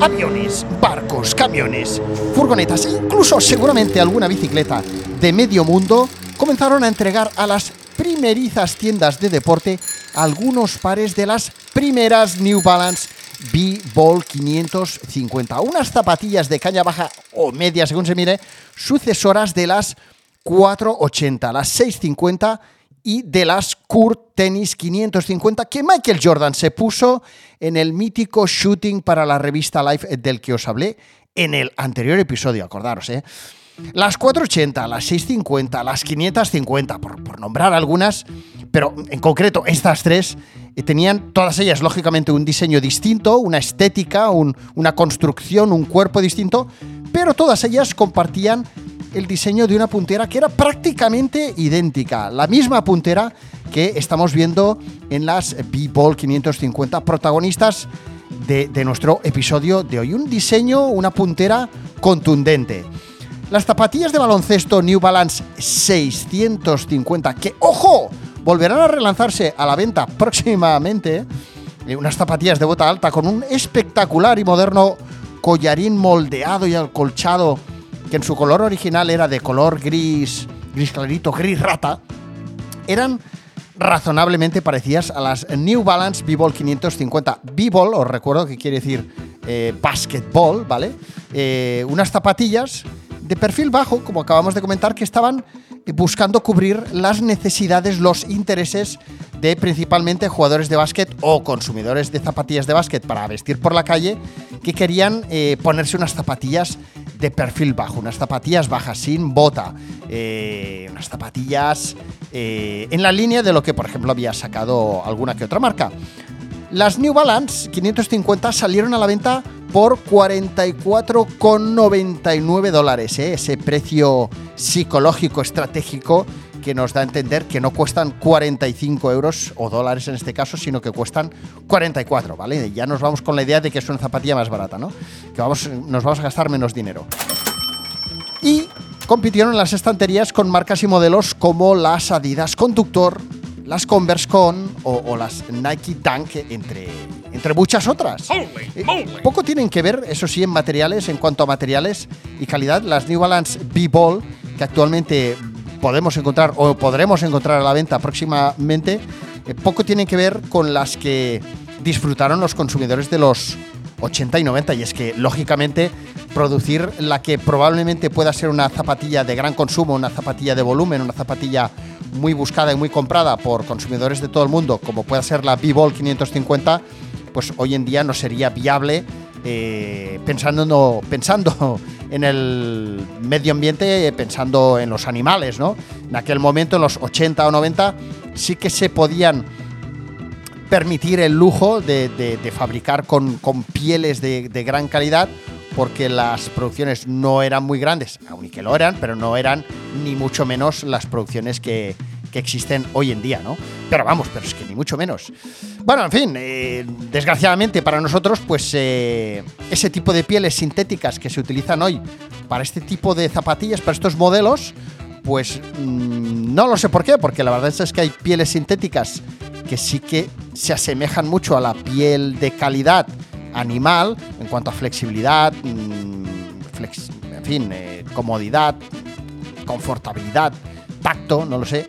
Aviones, barcos, camiones, furgonetas e incluso seguramente alguna bicicleta de medio mundo comenzaron a entregar a las primerizas tiendas de deporte algunos pares de las primeras New Balance B-Ball 550, unas zapatillas de caña baja o media según se mire, sucesoras de las 480, las 650 y de las Kurt Tennis 550 que Michael Jordan se puso en el mítico shooting para la revista Life del que os hablé en el anterior episodio, acordaros, ¿eh? Las 480, las 650, las 550, por, por nombrar algunas, pero en concreto estas tres eh, tenían todas ellas, lógicamente, un diseño distinto, una estética, una construcción, un cuerpo distinto, pero todas ellas compartían el diseño de una puntera que era prácticamente idéntica, la misma puntera que estamos viendo en las B-Ball 550 protagonistas de, de nuestro episodio de hoy. Un diseño, una puntera contundente. Las zapatillas de baloncesto New Balance 650, que, ojo, volverán a relanzarse a la venta próximamente. Eh, unas zapatillas de bota alta con un espectacular y moderno collarín moldeado y acolchado que en su color original era de color gris, gris clarito, gris rata, eran razonablemente parecidas a las New Balance B-Ball 550. B-Ball, os recuerdo que quiere decir eh, basketball, ¿vale? Eh, unas zapatillas de perfil bajo, como acabamos de comentar, que estaban buscando cubrir las necesidades, los intereses de principalmente jugadores de básquet o consumidores de zapatillas de básquet para vestir por la calle que querían eh, ponerse unas zapatillas de perfil bajo, unas zapatillas bajas sin bota, eh, unas zapatillas eh, en la línea de lo que por ejemplo había sacado alguna que otra marca. Las New Balance 550 salieron a la venta por 44,99 dólares, ¿eh? ese precio psicológico estratégico que nos da a entender que no cuestan 45 euros o dólares en este caso, sino que cuestan 44, ¿vale? Ya nos vamos con la idea de que es una zapatilla más barata, ¿no? Que vamos, nos vamos a gastar menos dinero. Y compitieron en las estanterías con marcas y modelos como las Adidas Conductor, las Converse Con o, las Nike Dunk, entre, entre muchas otras. Eh, poco tienen que ver, eso sí, en materiales, en cuanto a materiales y calidad. Las New Balance B-Ball, que actualmente podemos encontrar o podremos encontrar a la venta próximamente, eh, poco tienen que ver con las que disfrutaron los consumidores de los 80 y 90. Y es que, lógicamente, producir la que probablemente pueda ser una zapatilla de gran consumo, una zapatilla de volumen, una zapatilla muy buscada y muy comprada por consumidores de todo el mundo, como puede ser la B-Ball 550, pues hoy en día no sería viable eh, pensando, en el medio ambiente, pensando en los animales, ¿no? En aquel momento, en los 80 o 90, sí que se podían permitir el lujo de, fabricar con, pieles de, gran calidad porque las producciones no eran muy grandes, aún que lo eran, pero no eran ni mucho menos las producciones que, existen hoy en día, ¿no? Pero vamos, pero es que ni mucho menos. Bueno, en fin, eh, desgraciadamente para nosotros, pues eh, ese tipo de pieles sintéticas que se utilizan hoy para este tipo de zapatillas, para estos modelos, pues mm, no lo sé por qué, porque la verdad es que hay pieles sintéticas que sí que se asemejan mucho a la piel de calidad animal en cuanto a flexibilidad, mm, en fin, eh, comodidad, confortabilidad, tacto, no lo sé.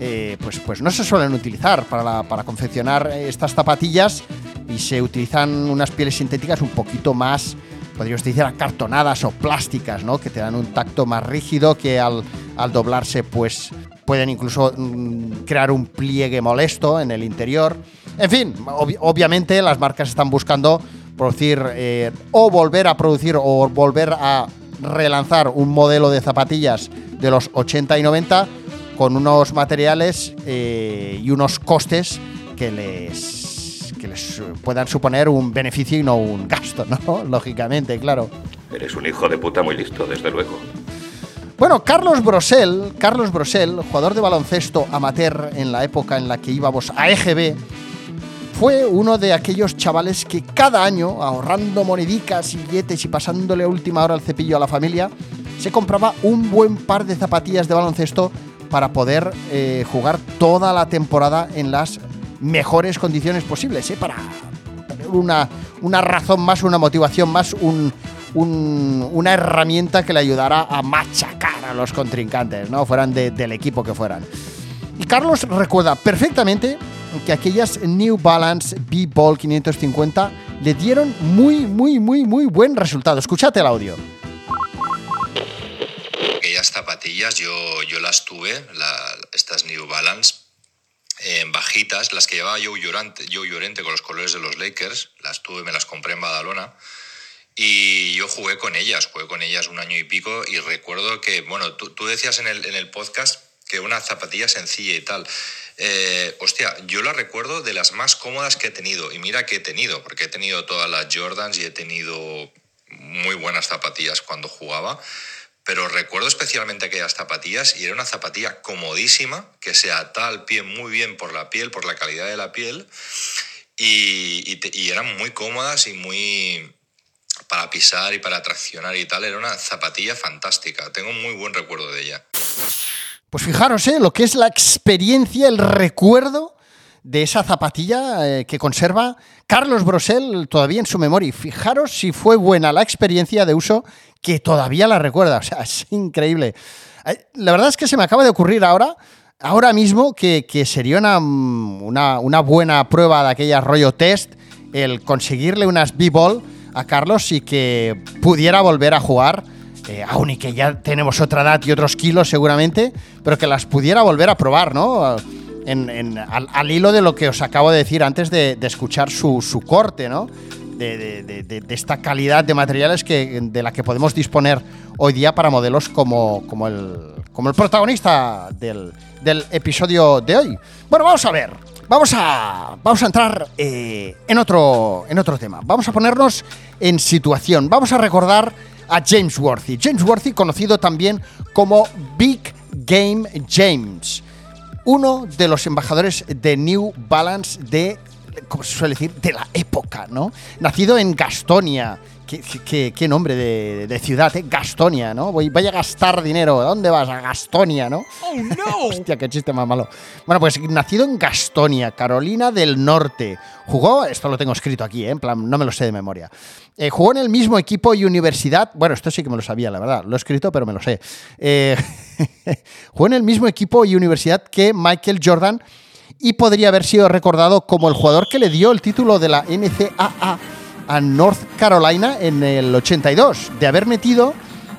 Eh, pues, pues no se suelen utilizar para, para confeccionar estas zapatillas y se utilizan unas pieles sintéticas un poquito más, podríamos decir, acartonadas o plásticas, ¿no? Que te dan un tacto más rígido que al, al doblarse, pues pueden incluso mm, crear un pliegue molesto en el interior. En fin, obviamente las marcas están buscando producir eh, o volver a producir o volver a relanzar un modelo de zapatillas de los 80 y 90 con unos materiales eh, y unos costes que les, que les puedan suponer un beneficio y no un gasto, ¿no? Lógicamente, claro. Eres un hijo de puta muy listo, desde luego. Bueno, Carlos Brosel, Carlos Brosel, jugador de baloncesto amateur en la época en la que íbamos a EGB, fue uno de aquellos chavales que cada año, ahorrando monedicas y billetes y pasándole a última hora el cepillo a la familia, se compraba un buen par de zapatillas de baloncesto para poder eh, jugar toda la temporada en las mejores condiciones posibles, ¿eh? para tener una, una razón más, una motivación más, un, una herramienta que le ayudara a machacar a los contrincantes, ¿no? Fueran del equipo que fueran. Y Carlos recuerda perfectamente que aquellas New Balance B-Ball 550 le dieron muy, muy, muy, muy buen resultado. Escuchate el audio. Zapatillas yo, yo las tuve, estas New Balance, en bajitas, las que llevaba Joe Llorente, Joe Llorente con los colores de los Lakers, las tuve, me las compré en Badalona y yo jugué con ellas, jugué con ellas un año y pico y recuerdo que, bueno, tú, decías en el, en el, podcast que una zapatilla sencilla y tal. Eh, hostia, yo la recuerdo de las más cómodas que he tenido. Y mira que he tenido, porque he tenido todas las Jordans y he tenido muy buenas zapatillas cuando jugaba. Pero recuerdo especialmente aquellas zapatillas y era una zapatilla comodísima, que se ata al pie muy bien por la piel, por la calidad de la piel. y, eran muy cómodas y muy, para pisar y para traccionar y tal. Era una zapatilla fantástica. Tengo muy buen recuerdo de ella. Pues fijaros, ¿eh? lo que es la experiencia, el recuerdo de esa zapatilla eh, que conserva Carlos Brosel todavía en su memoria. Fijaros si fue buena la experiencia de uso que todavía la recuerda. O sea, es increíble. Eh, la verdad es que se me acaba de ocurrir ahora, ahora mismo, que, sería una, una, una, buena prueba de aquella rollo test el conseguirle unas B-Ball a Carlos y que pudiera volver a jugar, eh, aún y que ya tenemos otra edad y otros kilos seguramente, pero que las pudiera volver a probar, ¿no? Al, hilo de lo que os acabo de decir antes de, escuchar su, corte, ¿no? De, esta calidad de materiales de la que podemos disponer hoy día para modelos como, el, protagonista del, episodio de hoy. Bueno, vamos a ver. Vamos a, vamos a entrar eh, en, otro, en otro tema. Vamos a ponernos en situación. Vamos a recordar a James Worthy. James Worthy, conocido también como Big Game James. Uno de los embajadores de New Balance de, como se suele decir, de la época, ¿no? Nacido en Gastonia Qué, nombre de, ciudad, ¿eh? Gastonia, ¿no? Voy, vaya a gastar dinero. ¿Dónde vas? A Gastonia, ¿no? ¡Oh, no! Hostia, qué chiste más malo. Bueno, pues nacido en Gastonia, Carolina del Norte. Jugó, esto lo tengo escrito aquí, ¿eh? en plan, no me lo sé de memoria. Eh, jugó en el mismo equipo y universidad. Bueno, esto sí que me lo sabía, la verdad. Lo he escrito, pero me lo sé. Eh, jugó en el mismo equipo y universidad que Michael Jordan y podría haber sido recordado como el jugador que le dio el título de la NCAA a North Carolina en el 82, de haber metido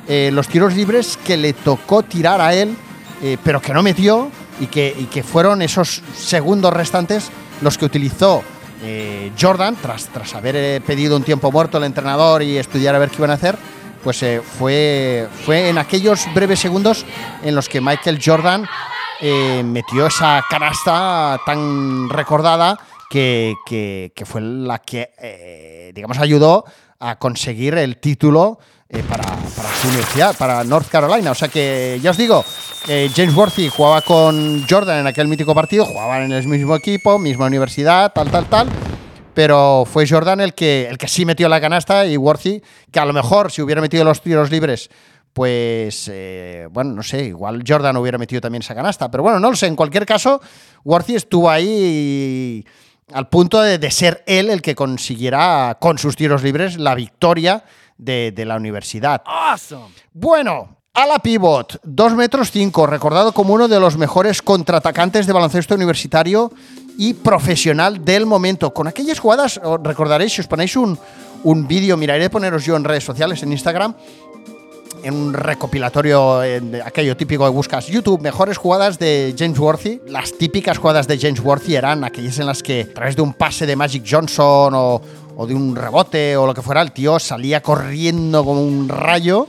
eh, los tiros libres que le tocó tirar a él, eh, pero que no metió y que, que, fueron esos segundos restantes los que utilizó eh, Jordan, tras, tras haber pedido un tiempo muerto al entrenador y estudiar a ver qué iban a hacer, pues fue, fue en aquellos breves segundos en los que Michael Jordan metió esa canasta tan recordada que, fue la que, eh, digamos, ayudó a conseguir el título eh, para, su universidad, para North Carolina. O sea que, ya os digo, eh, James Worthy jugaba con Jordan en aquel mítico partido, jugaban en el mismo equipo, misma universidad, tal, tal, tal. Pero fue Jordan el que, el que sí metió la canasta y Worthy, que a lo mejor si hubiera metido los tiros libres pues bueno, no sé, igual Jordan hubiera metido también esa canasta, pero bueno, no lo sé, en cualquier caso, Worthy estuvo ahí al punto de, ser él el que consiguiera con sus tiros libres la victoria de, la universidad. Bueno, a la pivot, 2 metros 5, recordado como uno de los mejores contraatacantes de baloncesto universitario y profesional del momento. Con aquellas jugadas, recordaréis, si os ponéis un, un vídeo, miraré de poneros yo en redes sociales, en Instagram, en un recopilatorio, en aquello típico que buscas YouTube, mejores jugadas de James Worthy. Las típicas jugadas de James Worthy eran aquellas en las que a través de un pase de Magic Johnson o, o de un rebote o lo que fuera, el tío salía corriendo como un rayo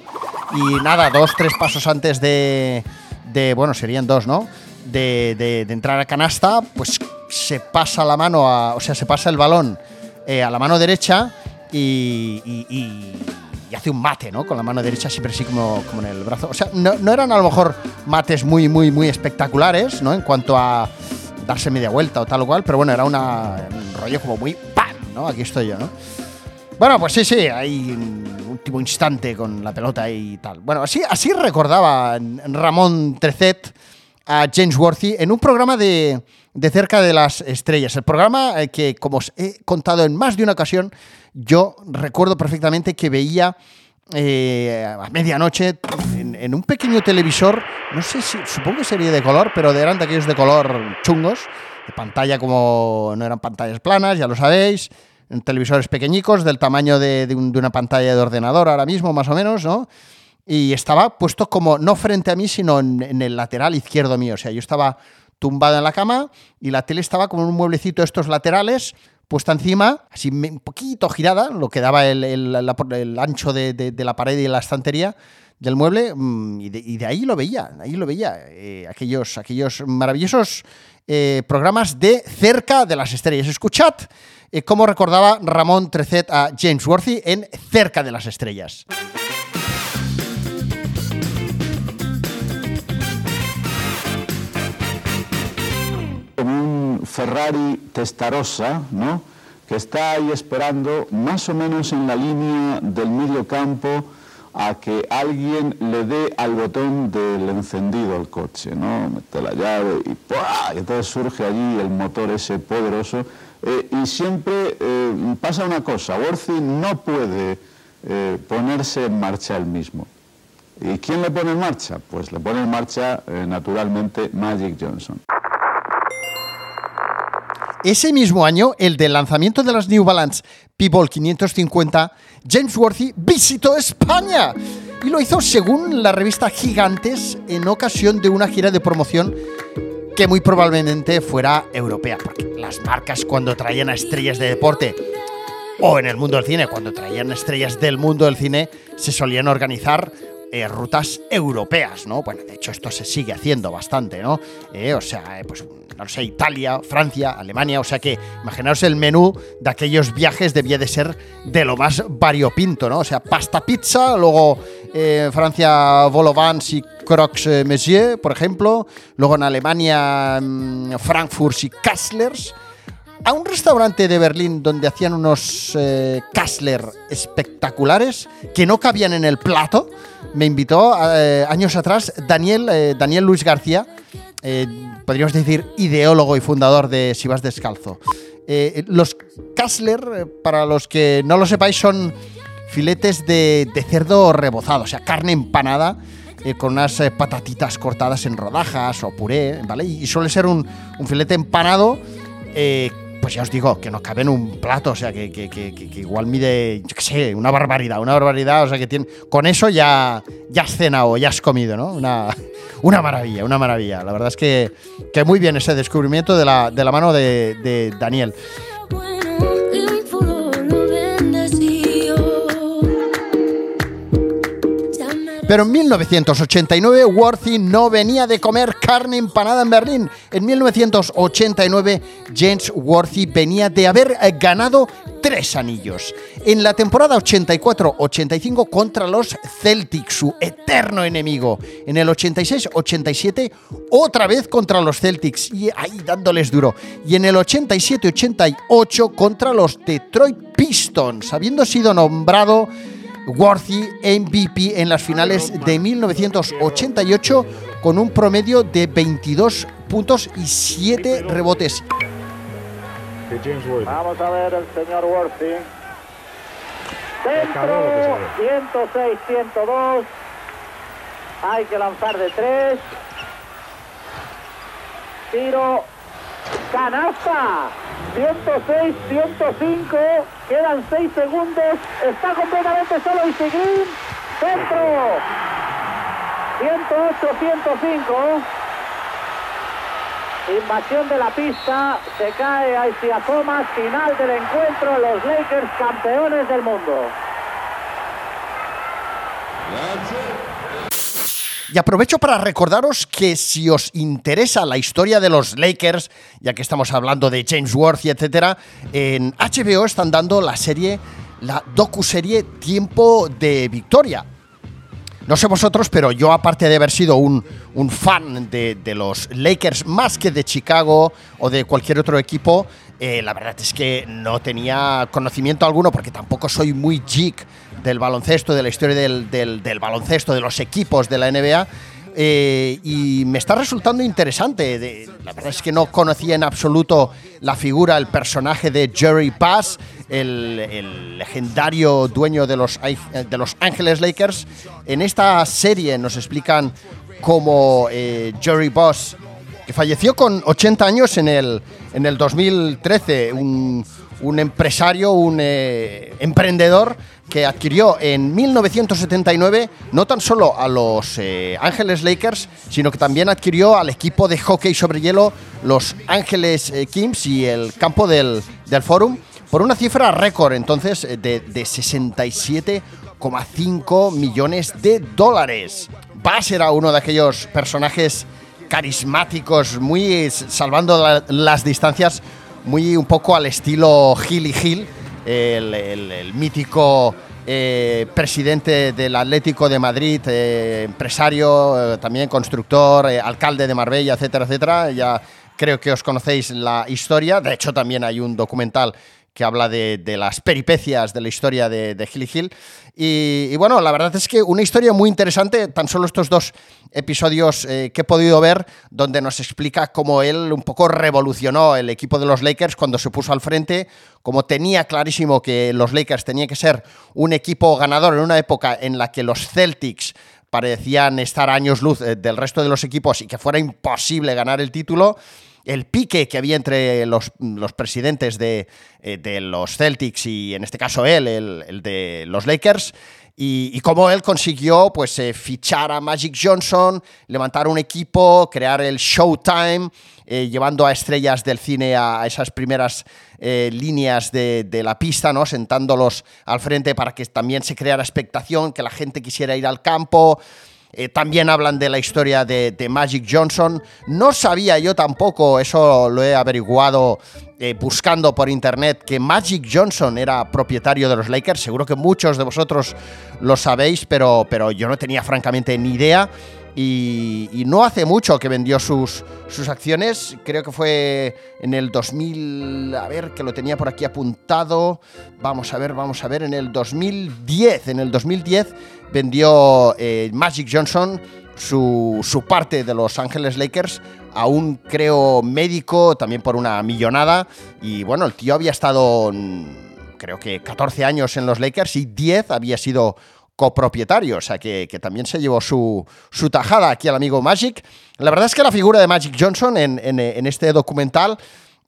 y nada, dos, tres pasos antes de, de bueno, serían dos, ¿no? De, de, entrar a canasta, pues se pasa la mano, o sea, se pasa el balón eh, a la mano derecha y- y- y hace un mate, ¿no? Con la mano derecha siempre así como, como en el brazo. O sea, no, no eran a lo mejor mates muy, muy, muy espectaculares, ¿no? En cuanto a darse media vuelta o tal o cual, pero bueno, era una, un rollo como muy ¡pam! ¿no? Aquí estoy yo, ¿no? Bueno, pues sí, sí, un último instante con la pelota y tal. Bueno, así, así recordaba Ramón Trecet a James Worthy en un programa de, de cerca de las estrellas. El programa eh, que, como os he contado en más de una ocasión, yo recuerdo perfectamente que veía eh, a medianoche en, un pequeño televisor, no sé si, supongo que sería de color, pero eran de aquellos de color chungos, de pantalla como no eran pantallas planas, ya lo sabéis, televisores pequeñicos del tamaño de una pantalla de ordenador ahora mismo, más o menos, ¿no? Y estaba puesto como, no frente a mí, sino en, en el lateral izquierdo mío. O sea, yo estaba tumbado en la cama y la tele estaba como en un mueblecito de estos laterales, puesta encima, así un poquito girada, lo que daba el, el- ancho de, de- la pared y la estantería del mueble, mm, y de, y de ahí lo veía, ahí lo veía, eh, aquellos, aquellos maravillosos eh, programas de cerca de las estrellas. Escuchad eh, cómo recordaba Ramón Trecet a James Worthy en Cerca de las estrellas. Ferrari Testarossa, ¿no? que está ahí esperando más o menos en la línea del medio campo a que alguien le dé al botón del encendido al coche, ¿no? Mete la llave y ¡pua! Y entonces surge allí el motor ese poderoso. Eh, y siempre eh, pasa una cosa, Worthy no puede eh, ponerse en marcha él mismo. ¿Y quién le pone en marcha? Pues le pone en marcha, naturalmente, Magic Johnson. Ese mismo año, el del lanzamiento de las New Balance People 550, James Worthy visitó España y lo hizo según la revista Gigantes en ocasión de una gira de promoción que muy probablemente fuera europea, porque las marcas cuando traían a estrellas de deporte o en el mundo del cine, cuando traían estrellas del mundo del cine, se solían organizar eh, rutas europeas, ¿no? Bueno, de hecho esto se sigue haciendo bastante, ¿no? Eh, o sea, eh, pues, no sé, Italia, Francia, Alemania, o sea que imaginaos el menú de aquellos viajes debía de ser de lo más variopinto, ¿no? O sea, pasta pizza, luego eh, Francia, Vol au Vent y Crocs eh, Monsieur, por ejemplo, luego en Alemania, mm, Frankfurt y Kasslers, a un restaurante de Berlín donde hacían unos eh, Kassler espectaculares que no cabían en el plato. Me invitó eh, años atrás Daniel, eh, Daniel Luis García, eh, podríamos decir ideólogo y fundador de Si vas descalzo. Eh, los Kassler, eh, para los que no lo sepáis, son filetes de, cerdo rebozado, o sea, carne empanada con unas patatitas cortadas en rodajas o puré, ¿vale? Y suele ser un, un filete empanado, pues ya os digo, que no cabe en un plato, o sea, que, que- que- que- igual mide, yo qué sé, una barbaridad, una barbaridad, o sea, que tiene, con eso ya, ya has cenado, ya has comido, ¿no? Una, una maravilla, una maravilla. La verdad es que, que muy bien ese descubrimiento de la, de la mano de, de Daniel. Pero en 1989 Worthy no venía de comer carne empanada en Berlín. En 1989 James Worthy venía de haber eh, ganado tres anillos. En la temporada 84-85 contra los Celtics, su eterno enemigo. En el 86-87 otra vez contra los Celtics y ahí dándoles duro. Y en el 87-88 contra los Detroit Pistons, habiendo sido nombrado Worthy MVP en las finales de 1988 con un promedio de 22 puntos y 7 rebotes. Vamos a ver el señor Worthy. Centro, 106, 102. Hay que lanzar de tres. Tiro, canasta. 106, 105. Quedan 6 segundos. Está completamente solo Isigrin. Centro. 108, 105. Invasión de la pista, se cae a Isaiah Thomas, final del encuentro, los Lakers campeones del mundo. Y aprovecho para recordaros que si os interesa la historia de los Lakers, ya que estamos hablando de James Worthy, etcétera, en HBO están dando la serie, la docuserie Tiempo de Victoria. No sé vosotros, pero yo aparte de haber sido un, un fan de, de los Lakers más que de Chicago o de cualquier otro equipo, eh, la verdad es que no tenía conocimiento alguno porque tampoco soy muy geek del baloncesto, de la historia del, del- baloncesto, de los equipos de la NBA. eh, y me está resultando interesante. La verdad es que no conocía en absoluto la figura, el personaje de Jerry Bass, el, legendario dueño de los, de los Ángeles Lakers. En esta serie nos explican cómo eh, Jerry Boss que falleció con 80 años en el, en el 2013, un, un empresario, un eh, emprendedor que adquirió en 1979 no tan solo a los eh, Ángeles Lakers, sino que también adquirió al equipo de hockey sobre hielo, los Ángeles eh, Kings y el campo del, del Forum, por una cifra récord entonces eh, de, de 67,5 millones de dólares. Bass era uno de aquellos personajes carismáticos, muy salvando la- las distancias, muy un poco al estilo Gilly Hill, el, el- mítico eh, presidente del Atlético de Madrid, eh, empresario, eh, también constructor, alcalde de Marbella, etcétera, etcétera. Ya creo que os conocéis la historia. De hecho, también hay un documental que habla de, las peripecias de la historia de, de Hill. Y, bueno, la verdad es que una historia muy interesante, tan solo estos dos episodios eh, que he podido ver, donde nos explica cómo él un poco revolucionó el equipo de los Lakers cuando se puso al frente, como tenía clarísimo que los Lakers tenían que ser un equipo ganador en una época en la que los Celtics parecían estar años luz eh, del resto de los equipos y que fuera imposible ganar el título el pique que había entre los, los presidentes de, eh, de los Celtics y en este caso él, el, el de los Lakers, y, y cómo él consiguió pues, eh, fichar a Magic Johnson, levantar un equipo, crear el Showtime, eh, llevando a estrellas del cine a esas primeras líneas de, de la pista, ¿no? sentándolos al frente para que también se creara expectación, que la gente quisiera ir al campo. Eh, también hablan de la historia de, de Magic Johnson. No sabía yo tampoco, eso lo he averiguado eh, buscando por internet, que Magic Johnson era propietario de los Lakers. Seguro que muchos de vosotros lo sabéis, pero, pero yo no tenía francamente ni idea. Y, y no hace mucho que vendió sus, sus acciones, creo que fue en el 2000, a ver, que lo tenía por aquí apuntado, vamos a ver, vamos a ver, en el 2010, en el 2010 vendió eh, Magic Johnson su, su parte de Los Ángeles Lakers a un, creo, médico, también por una millonada, y bueno, el tío había estado, creo que 14 años en los Lakers y 10 había sido copropietario, o sea que, que también se llevó su, su tajada aquí al amigo Magic. La verdad es que la figura de Magic Johnson en, en- en este documental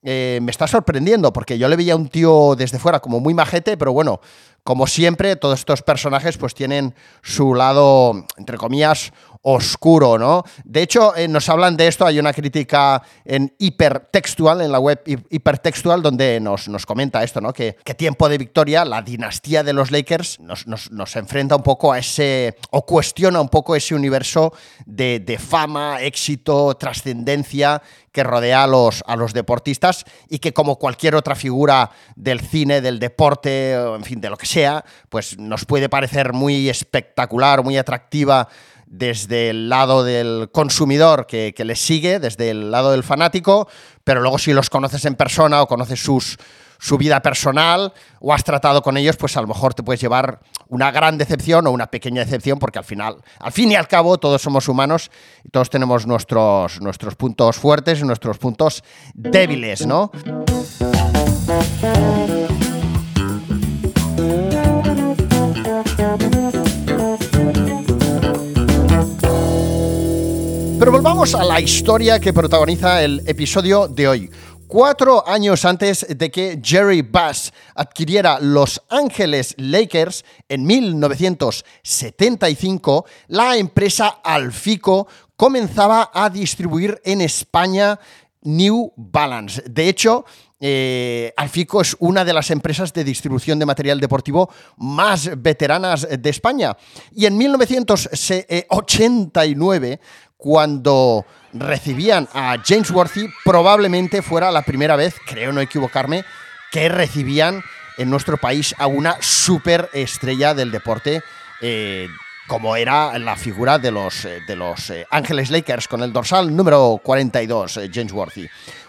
eh, me está sorprendiendo, porque yo le veía a un tío desde fuera como muy majete, pero bueno, como siempre, todos estos personajes pues tienen su lado, entre comillas, oscuro, ¿no? De hecho, eh, nos hablan de esto, hay una crítica en hipertextual, en la web hi- hipertextual, donde nos, nos comenta esto, ¿no? Que, que tiempo de victoria, la dinastía de los Lakers, nos, nos- nos enfrenta un poco a ese, o cuestiona un poco ese universo de, de fama, éxito, trascendencia que rodea a los, a los deportistas y que como cualquier otra figura del cine, del deporte, en fin, de lo que sea, pues nos puede parecer muy espectacular, muy atractiva desde el lado del consumidor que, que les sigue, desde el lado del fanático, pero luego si los conoces en persona o conoces su vida personal o has tratado con ellos, pues a lo mejor te puedes llevar una gran decepción o una pequeña decepción, porque al final, al fin y al cabo, todos somos humanos y todos tenemos nuestros, nuestros puntos fuertes y nuestros puntos débiles, ¿no? Volvamos a la historia que protagoniza el episodio de hoy. Cuatro años antes de que Jerry Bass adquiriera Los Ángeles Lakers en 1975, la empresa Alfico comenzaba a distribuir en España New Balance. De hecho, eh, Alfico es una de las empresas de distribución de material deportivo más veteranas de España. Y en 1989, cuando recibían a James Worthy, probablemente fuera la primera vez, creo no equivocarme, que recibían en nuestro país a una superestrella del deporte. eh, como era la figura de los, eh, de los eh, Ángeles Lakers con el dorsal número 42, eh, James Worthy.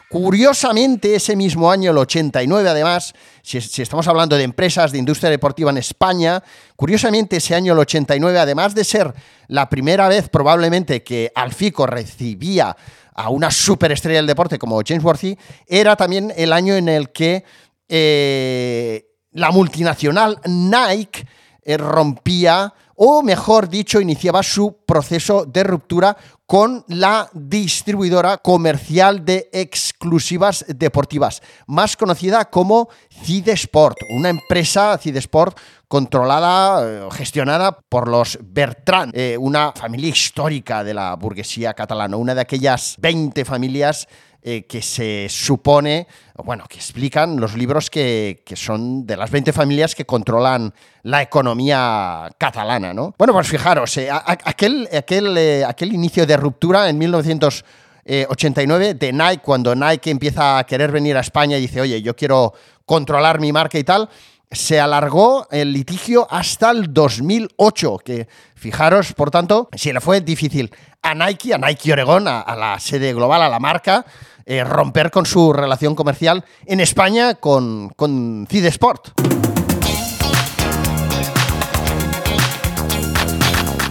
Curiosamente, ese mismo año, el 89 además, si, estamos hablando de empresas de industria deportiva en España, curiosamente ese año, el 89, además de ser la primera vez probablemente que Alfico recibía a una superestrella del deporte como James Worthy, era también el año en el que eh, la multinacional Nike eh, rompía, o mejor dicho, iniciaba su proceso de ruptura con la distribuidora comercial de exclusivas deportivas, más conocida como Cidesport, una empresa Cidesport controlada, eh, gestionada por los Bertrand, eh, una familia histórica de la burguesía catalana, una de aquellas 20 familias eh, que se supone, bueno, que explican los libros que, que, son de las 20 familias que controlan la economía catalana, ¿no? Bueno, pues fijaros, eh, aquel, aquel, eh, aquel inicio de ruptura en 1989 de Nike, cuando Nike empieza a querer venir a España y dice, oye, yo quiero controlar mi marca y tal, se alargó el litigio hasta el 2008, que fijaros, por tanto, si le fue difícil a Nike, a Nike Oregón, a, la sede global, a la marca, eh, romper con su relación comercial en España con, con Cidesport.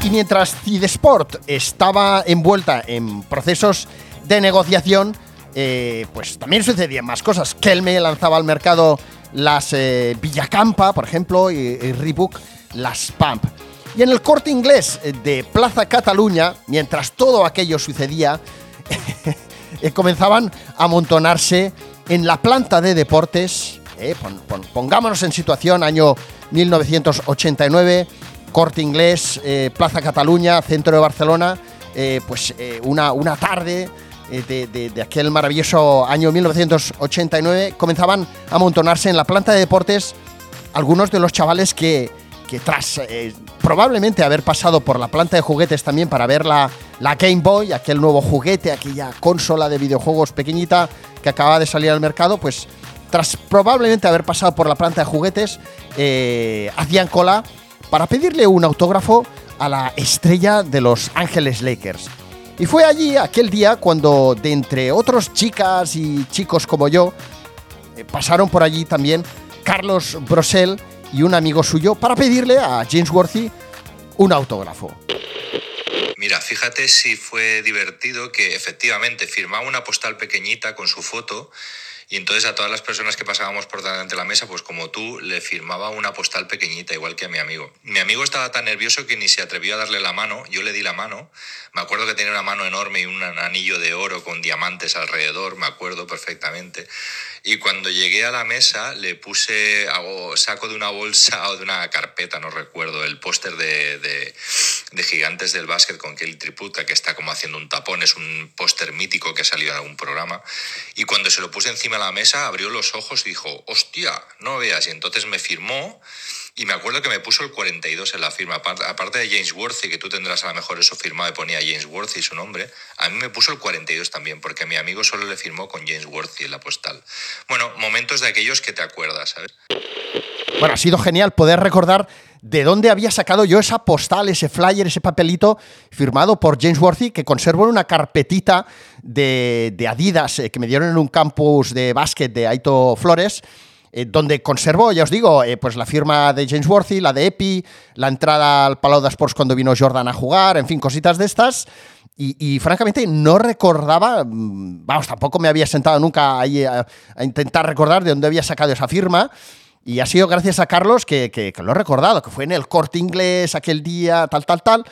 Y mientras Cidesport estaba envuelta en procesos de negociación, eh, pues también sucedían más cosas. Kelme lanzaba al mercado las eh, Villacampa, por ejemplo, y, y Reebok las Pump. Y en el corte inglés de Plaza Cataluña, mientras todo aquello sucedía, eh, comenzaban a amontonarse en la planta de deportes. Eh, pon, pon, pongámonos en situación, año 1989, corte inglés, eh, Plaza Cataluña, centro de Barcelona, eh, pues una, una, tarde. De, de, aquel maravilloso año 1989 comenzaban a amontonarse en la planta de deportes algunos de los chavales que, que tras eh, probablemente haber pasado por la planta de juguetes también para ver la, la, Game Boy, aquel nuevo juguete, aquella consola de videojuegos pequeñita que acaba de salir al mercado, pues tras probablemente haber pasado por la planta de juguetes, eh, hacían cola para pedirle un autógrafo a la estrella de los Ángeles Lakers. Y fue allí, aquel día, cuando de entre otros chicas y chicos como yo, eh, pasaron por allí también Carlos Brosel, y un amigo suyo para pedirle a James Worthy un autógrafo. Mira, fíjate si fue divertido que efectivamente firmaba una postal pequeñita con su foto y entonces a todas las personas que pasábamos por delante de la mesa, pues como tú, le firmaba una postal pequeñita, igual que a mi amigo. Mi amigo estaba tan nervioso que ni se atrevió a darle la mano, yo le di la mano. Me acuerdo que tenía una mano enorme y un anillo de oro con diamantes alrededor, me acuerdo perfectamente. Y cuando llegué a la mesa le puse, hago, saco de una bolsa o de una carpeta, no recuerdo, el póster de, de, de, Gigantes del Básquet con Kelly Triputa, que está como haciendo un tapón, es un póster mítico que ha salido en algún programa. Y cuando se lo puse encima de la mesa, abrió los ojos y dijo, hostia, no veas. Y entonces me firmó. Y me acuerdo que me puso el 42 en la firma. Aparte de James Worthy, que tú tendrás a lo mejor eso firmado y ponía James Worthy su nombre, a mí me puso el 42 también, porque mi amigo solo le firmó con James Worthy en la postal. Bueno, momentos de aquellos que te acuerdas, ¿sabes? Bueno, ha sido genial poder recordar de dónde había sacado yo esa postal, ese flyer, ese papelito firmado por James Worthy, que conservo en una carpetita de, Adidas eh, que me dieron en un campus de básquet de Aito Flores. Eh, donde conservo, ya os digo, eh, pues la firma de James Worthy, la de Epi, la entrada al Palau de Sports cuando vino Jordan a jugar, en fin, cositas de estas. Y, francamente no recordaba, vamos, tampoco me había sentado nunca ahí a, intentar recordar de dónde había sacado esa firma. Y ha sido gracias a Carlos que, que, que lo he recordado, que fue en el corte inglés aquel día, tal, tal, tal.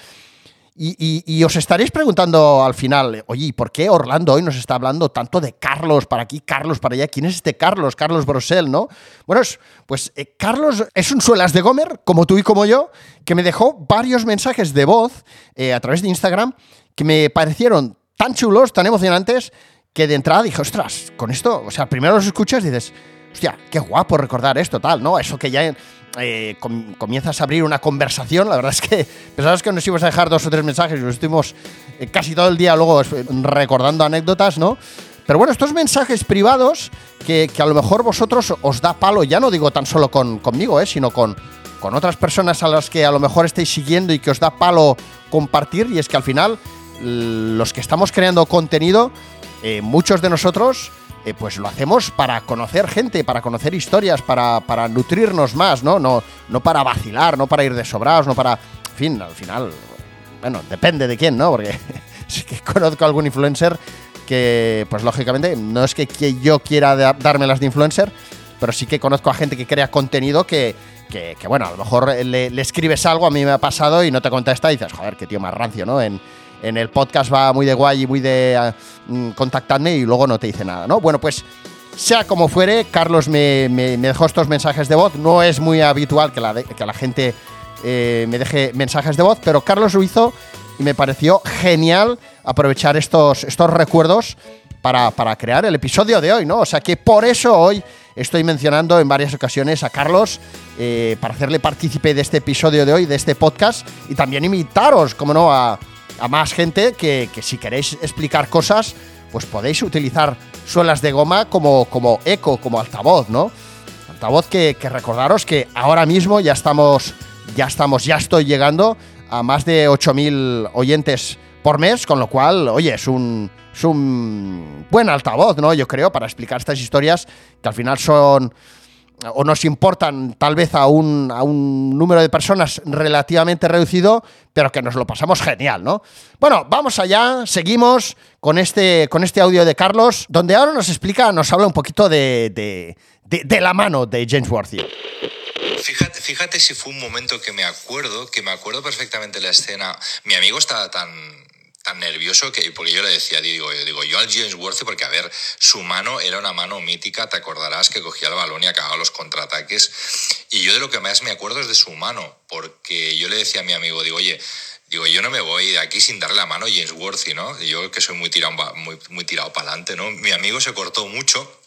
Y, os estaréis preguntando al final, oye, ¿por qué Orlando hoy nos está hablando tanto de Carlos para aquí, Carlos para allá? ¿Quién es este Carlos? Carlos Brosel, ¿no? Bueno, pues eh, Carlos es un suelas de Gomer, como tú y como yo, que me dejó varios mensajes de voz eh, a través de Instagram que me parecieron tan chulos, tan emocionantes, que de entrada dije, ostras, con esto, o sea, primero los escuchas y dices, hostia, qué guapo recordar esto, tal, ¿no? Eso que ya eh, com- comienzas a abrir una conversación, la verdad es que pensabas que nos íbamos a dejar dos o tres mensajes y estuvimos eh, casi todo el día luego eh, recordando anécdotas, ¿no? Pero bueno, estos mensajes privados que, a lo mejor vosotros os da palo, ya no digo tan solo con, conmigo, ¿eh? sino con, con otras personas a las que a lo mejor estáis siguiendo y que os da palo compartir, y es que al final los que estamos creando contenido, muchos de nosotros, eh, pues lo hacemos para conocer gente, para conocer historias, para, para nutrirnos más, ¿no? ¿no? No para vacilar, no para ir de sobrados, no para... En fin, al final, bueno, depende de quién, ¿no? Porque sí que conozco a algún influencer que, pues lógicamente, no es que, yo quiera dármelas de influencer, pero sí que conozco a gente que crea contenido que, que, que, bueno, a lo mejor le, le escribes algo, a mí me ha pasado y no te contesta y dices, joder, qué tío más rancio, ¿no? En, en el podcast va muy de guay y muy de ah, mm, contactadme y luego no te dice nada, ¿no? Bueno, pues sea como fuere, Carlos me, dejó estos mensajes de voz. No es muy habitual que la, que la gente eh, me deje mensajes de voz, pero Carlos lo hizo y me pareció genial aprovechar estos, estos recuerdos para, para crear el episodio de hoy, ¿no? O sea que por eso hoy estoy mencionando en varias ocasiones a Carlos eh, para hacerle partícipe de este episodio de hoy, de este podcast, y también invitaros, como no, a, a más gente que, que si queréis explicar cosas, pues podéis utilizar suelas de goma como, como eco, como altavoz, ¿no? Altavoz que, que recordaros que ahora mismo ya estamos, ya estamos, ya estoy llegando a más de 8.000 oyentes por mes, con lo cual, oye, es un, es un buen altavoz, ¿no? Yo creo, para explicar estas historias que al final son o nos importan tal vez a un, a un número de personas relativamente reducido, pero que nos lo pasamos genial, ¿no? Bueno, vamos allá, seguimos con este, con este audio de Carlos, donde ahora nos explica, nos habla un poquito de, de, de- la mano de James Worthy. Fíjate, fíjate si fue un momento que me acuerdo, que me acuerdo perfectamente la escena. Mi amigo estaba tan, tan nervioso que, porque yo le decía, digo, yo digo, yo al James Worthy, porque a ver, su mano era una mano mítica, te acordarás que cogía el balón y acababa los contraataques. Y yo de lo que más me acuerdo es de su mano, porque yo le decía a mi amigo, digo, oye, digo, yo no me voy de aquí sin darle la mano a James Worthy, ¿no? Yo que soy muy tirado, muy, muy tirado para adelante, ¿no? Mi amigo se cortó mucho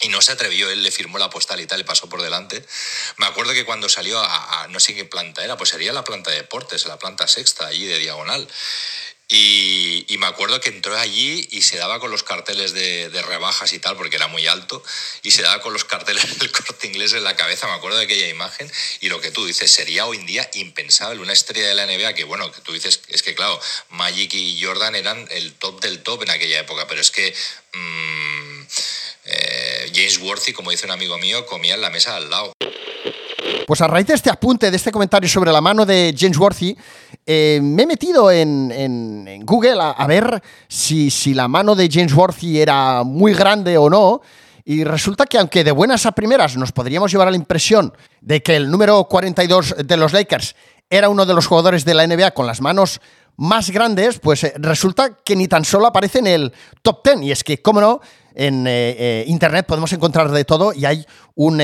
y no se atrevió, él le firmó la postal y tal, le pasó por delante. Me acuerdo que cuando salió a, a no sé qué planta era, pues sería la planta de deportes, la planta sexta, allí de diagonal. Y, me acuerdo que entró allí y se daba con los carteles de, de rebajas y tal, porque era muy alto, y se daba con los carteles del corte inglés en la cabeza. Me acuerdo de aquella imagen. Y lo que tú dices, sería hoy en día impensable. Una estrella de la NBA que, bueno, que tú dices, es que claro, Magic y Jordan eran el top del top en aquella época, pero es que. mm, eh, James Worthy, como dice un amigo mío, comía en la mesa al lado. Pues a raíz de este apunte, de este comentario sobre la mano de James Worthy, eh, me he metido en, Google a, a ver si, si la mano de James Worthy era muy grande o no. Y resulta que aunque de buenas a primeras nos podríamos llevar a la impresión de que el número 42 de los Lakers era uno de los jugadores de la NBA con las manos más grandes, pues eh, resulta que ni tan solo aparece en el top 10. Y es que, cómo no, en eh, eh, internet podemos encontrar de todo y hay un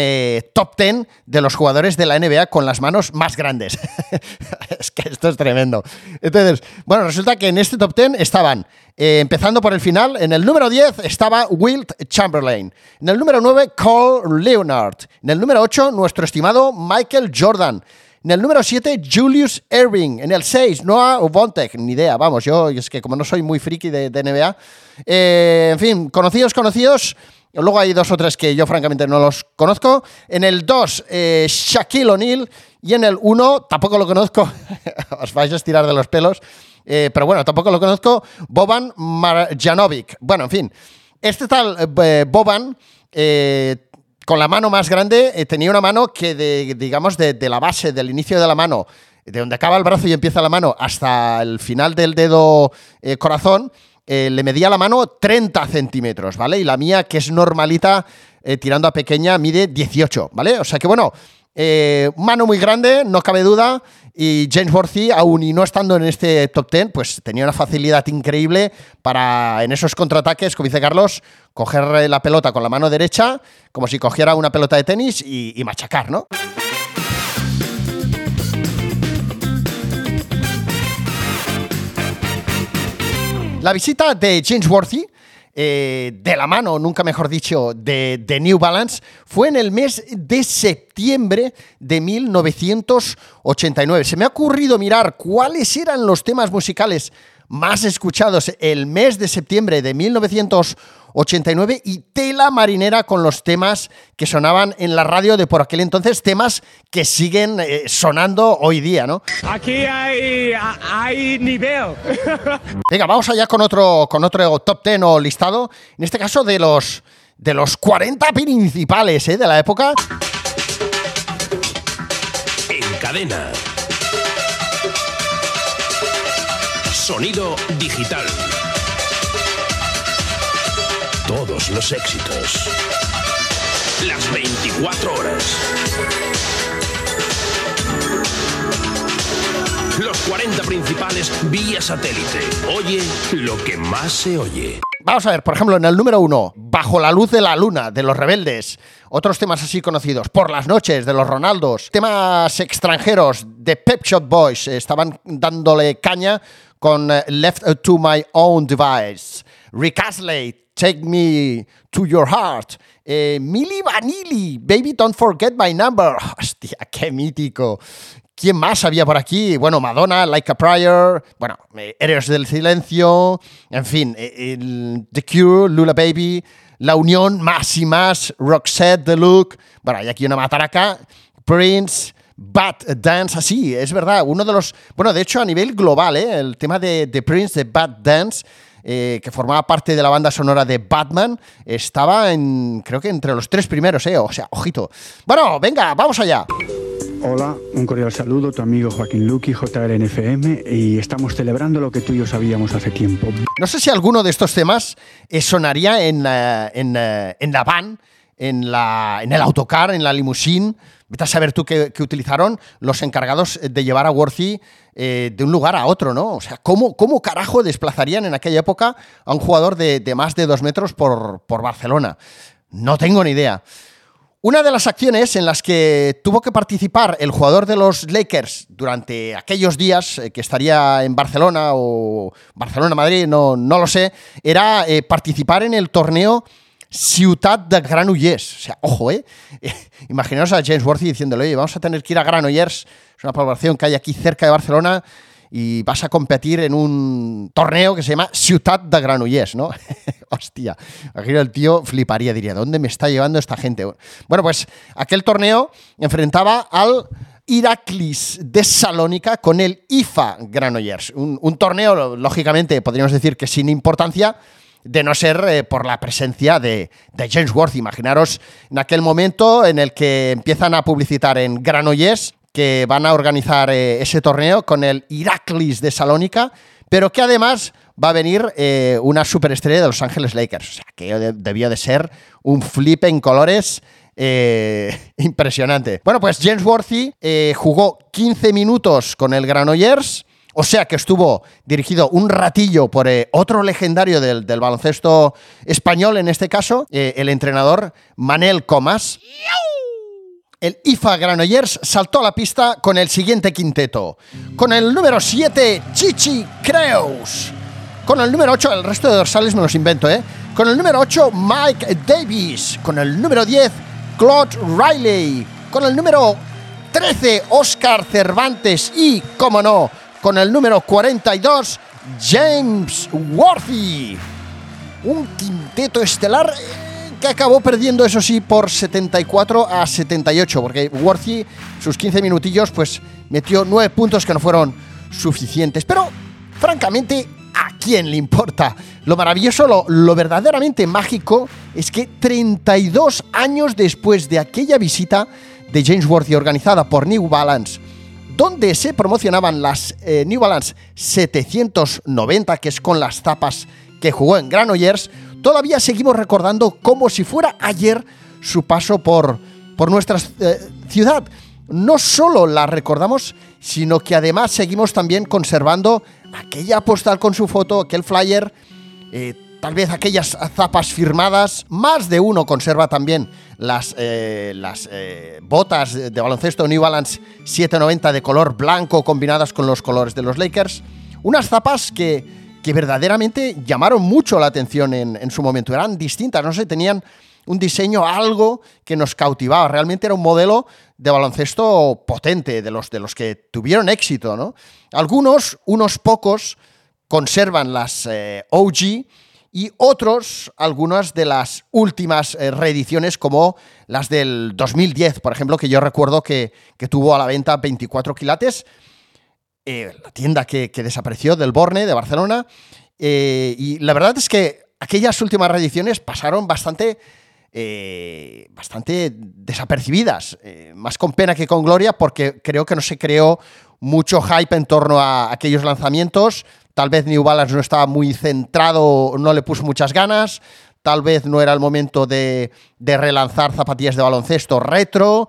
top 10 de los jugadores de la NBA con las manos más grandes. es que esto es tremendo. Entonces, bueno, resulta que en este top 10 estaban, empezando por el final, en el número 10 estaba Wilt Chamberlain, en el número 9 Cole Leonard, en el número 8 nuestro estimado Michael Jordan. En el número 7, Julius Erving. En el 6, Noah Vontek. Ni idea, vamos, yo es que como no soy muy friki de, NBA. eh, en fin, conocidos, conocidos. Luego hay dos o tres que yo francamente no los conozco. En el 2, eh, Shaquille O'Neal. Y en el 1, tampoco lo conozco. Os vais a estirar de los pelos. Eh, pero bueno, tampoco lo conozco. Boban Marjanovic. Bueno, en fin. Este tal Boban con la mano más grande, eh, tenía una mano que, de, digamos, de, la base, del inicio de la mano, de donde acaba el brazo y empieza la mano, hasta el final del dedo eh, corazón, eh, le medía la mano 30 centímetros, ¿vale? Y la mía, que es normalita, tirando a pequeña, mide 18, ¿vale? O sea que, bueno, eh, mano muy grande, no cabe duda. Y James Worthy, aún y no estando en este top 10, pues tenía una facilidad increíble para en esos contraataques, como dice Carlos, coger la pelota con la mano derecha, como si cogiera una pelota de tenis y, y machacar, ¿no? La visita de James Worthy eh, de la mano, nunca mejor dicho, de, de New Balance, fue en el mes de septiembre de 1989. Se me ha ocurrido mirar cuáles eran los temas musicales más escuchados el mes de septiembre de 1989 y tela marinera con los temas que sonaban en la radio de por aquel entonces, temas que siguen eh, sonando hoy día, ¿no? Aquí hay, hay nivel. Venga, vamos allá con otro, con otro top 10 o listado, en este caso de los, de los 40 principales ¿eh? de la época. En cadena. Sonido digital. Todos los éxitos. Las 24 horas. Los 40 principales vía satélite. Oye lo que más se oye. Vamos a ver, por ejemplo, en el número uno, Bajo la luz de la luna, de los rebeldes. Otros temas así conocidos, Por las noches, de los Ronaldos. Temas extranjeros, de Pep Shop Boys. Estaban dándole caña con eh, Left to My Own Device. Rick Take Me to Your Heart. Eh, Milli Vanilli, Baby Don't Forget My Number. Hostia, qué mítico. ¿Quién más había por aquí? Bueno, Madonna, Like a Prior, bueno, eh, Héroes del Silencio, en fin, eh, The Cure, Lula Baby, La Unión, más y más, Roxette, The Look, bueno, hay aquí una mataraca, Prince, Bad Dance, así, es verdad, uno de los, bueno, de hecho a nivel global, ¿eh? el tema de, de Prince, de Bad Dance, eh, que formaba parte de la banda sonora de Batman, estaba en, creo que entre los tres primeros, ¿eh? o sea, ojito. Bueno, venga, vamos allá. Hola, un cordial saludo, tu amigo Joaquín Luqui, JLNFM, y estamos celebrando lo que tú y yo sabíamos hace tiempo. No sé si alguno de estos temas eh, sonaría en, eh, en, eh, en la van, en, la, en el autocar, en la limusine. Vete a saber tú qué, qué utilizaron los encargados de llevar a Worthy de un lugar a otro, ¿no? O sea, ¿cómo, cómo carajo desplazarían en aquella época a un jugador de, de más de dos metros por, por Barcelona? No tengo ni idea. Una de las acciones en las que tuvo que participar el jugador de los Lakers durante aquellos días eh, que estaría en Barcelona o Barcelona-Madrid, no, no lo sé, era eh, participar en el torneo Ciutat de Granollers. O sea, ojo, ¿eh? Imaginaos a James Worthy diciéndole, oye, vamos a tener que ir a Granollers, es una población que hay aquí cerca de Barcelona, y vas a competir en un torneo que se llama Ciutat de Granollers, ¿no? Hostia, aquí el tío fliparía, diría, ¿dónde me está llevando esta gente? Bueno, pues aquel torneo enfrentaba al Iraklis de Salónica con el IFA Granollers. Un, un torneo, lógicamente, podríamos decir que sin importancia, de no ser eh, por la presencia de, de James Worth. Imaginaros en aquel momento en el que empiezan a publicitar en Granollers que van a organizar eh, ese torneo con el Iraklis de Salónica, pero que además va a venir eh, una superestrella de Los Ángeles Lakers. O sea, que de- debió de ser un flip en colores eh, impresionante. Bueno, pues James Worthy jugó 15 minutos con el Granollers, o sea que estuvo dirigido un ratillo por otro legendario del, baloncesto español, en este caso, el entrenador Manel Comas. El IFA Granollers saltó a la pista con el siguiente quinteto. Con el número 7, Chichi Creus. Con el número 8, el resto de dorsales me los invento, ¿eh? Con el número 8, Mike Davis. Con el número 10, Claude Riley. Con el número 13, Oscar Cervantes. Y, como no, con el número 42, James Worthy un quinteto estelar que acabó perdiendo, eso sí, por 74 a 78, porque Worthy, sus 15 minutillos, pues metió 9 puntos que no fueron suficientes. Pero, francamente, ¿a quién le importa? Lo maravilloso, lo, lo verdaderamente mágico, es que 32 años después de aquella visita de James Worthy organizada por New Balance, donde se promocionaban las eh, New Balance 790, que es con las tapas que jugó en Granollers, todavía seguimos recordando como si fuera ayer su paso por, por nuestra eh, ciudad. No solo la recordamos, sino que además seguimos también conservando aquella postal con su foto, aquel flyer, eh, tal vez aquellas zapas firmadas. Más de uno conserva también las, eh, las eh, botas de, baloncesto New Balance 790 de color blanco combinadas con los colores de los Lakers. Unas zapas que, que verdaderamente llamaron mucho la atención en, su momento. Eran distintas, no sé, tenían un diseño, algo que nos cautivaba. Realmente era un modelo de baloncesto potente, de los, de los que tuvieron éxito, ¿no? Algunos, unos pocos, conservan las eh, OG y otros, algunas de las últimas eh, reediciones, como las del 2010, por ejemplo, que yo recuerdo que, que tuvo a la venta 24 quilates, eh, la tienda que, desapareció del Borne, de Barcelona, eh, y la verdad es que aquellas últimas reediciones pasaron bastante eh, bastante desapercibidas, más con pena que con gloria, porque creo que no se creó mucho hype en torno a aquellos lanzamientos. Tal vez New Balance no estaba muy centrado, no le puso muchas ganas. Tal vez no era el momento de, relanzar zapatillas de baloncesto retro.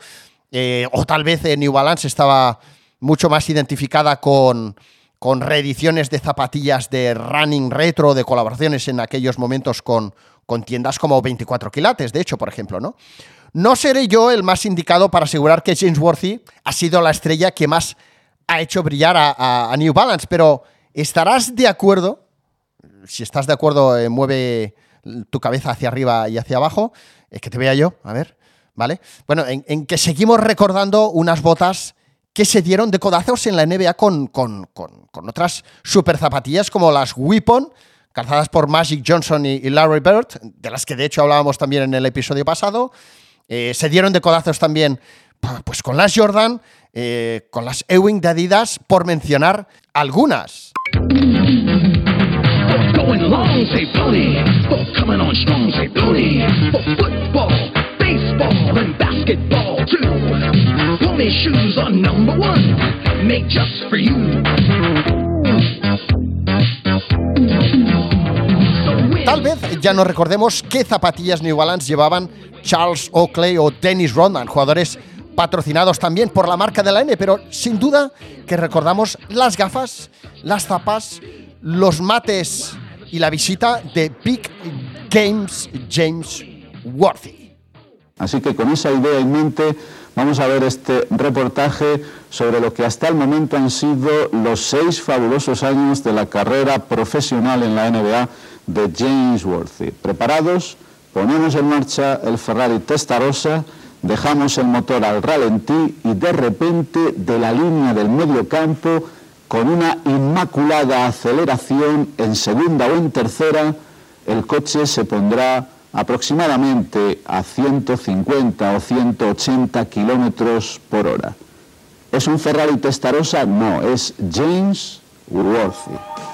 O tal vez New Balance estaba mucho más identificada con, con reediciones de zapatillas de running retro, de colaboraciones en aquellos momentos con, con tiendas como 24 quilates, de hecho, por ejemplo, ¿no? No seré yo el más indicado para asegurar que James Worthy ha sido la estrella que más ha hecho brillar a, New Balance, pero ¿estarás de acuerdo? Si estás de acuerdo, eh, mueve tu cabeza hacia arriba y hacia abajo, es que te vea yo, a ver, ¿vale? Bueno, en, en, que seguimos recordando unas botas que se dieron de codazos en la NBA con, con, con, con otras super zapatillas como las Weapon, calzadas por Magic Johnson y, Larry Bird, de las que de hecho hablábamos también en el episodio pasado. Eh, se dieron de codazos también pues, con las Jordan, eh, con las Ewing de Adidas, por mencionar algunas. Tal vez ya no recordemos qué zapatillas New Balance llevaban Charles Oakley o Dennis Rodman, jugadores patrocinados también por la marca de la N, pero sin duda que recordamos las gafas, las zapas, los mates y la visita de Big Games James Worthy. Así que con esa idea en mente vamos a ver este reportaje sobre lo que hasta el momento han sido los seis fabulosos años de la carrera profesional en la NBA de James Worthy. ¿Preparados? Ponemos en marcha el Ferrari Testarossa, dejamos el motor al ralentí y de repente de la línea del medio campo, con una inmaculada aceleración en segunda o en tercera, el coche se pondrá aproximadamente a 150 o 180 kilómetros por hora. ¿Es un Ferrari Testarossa? No, es James Worthy.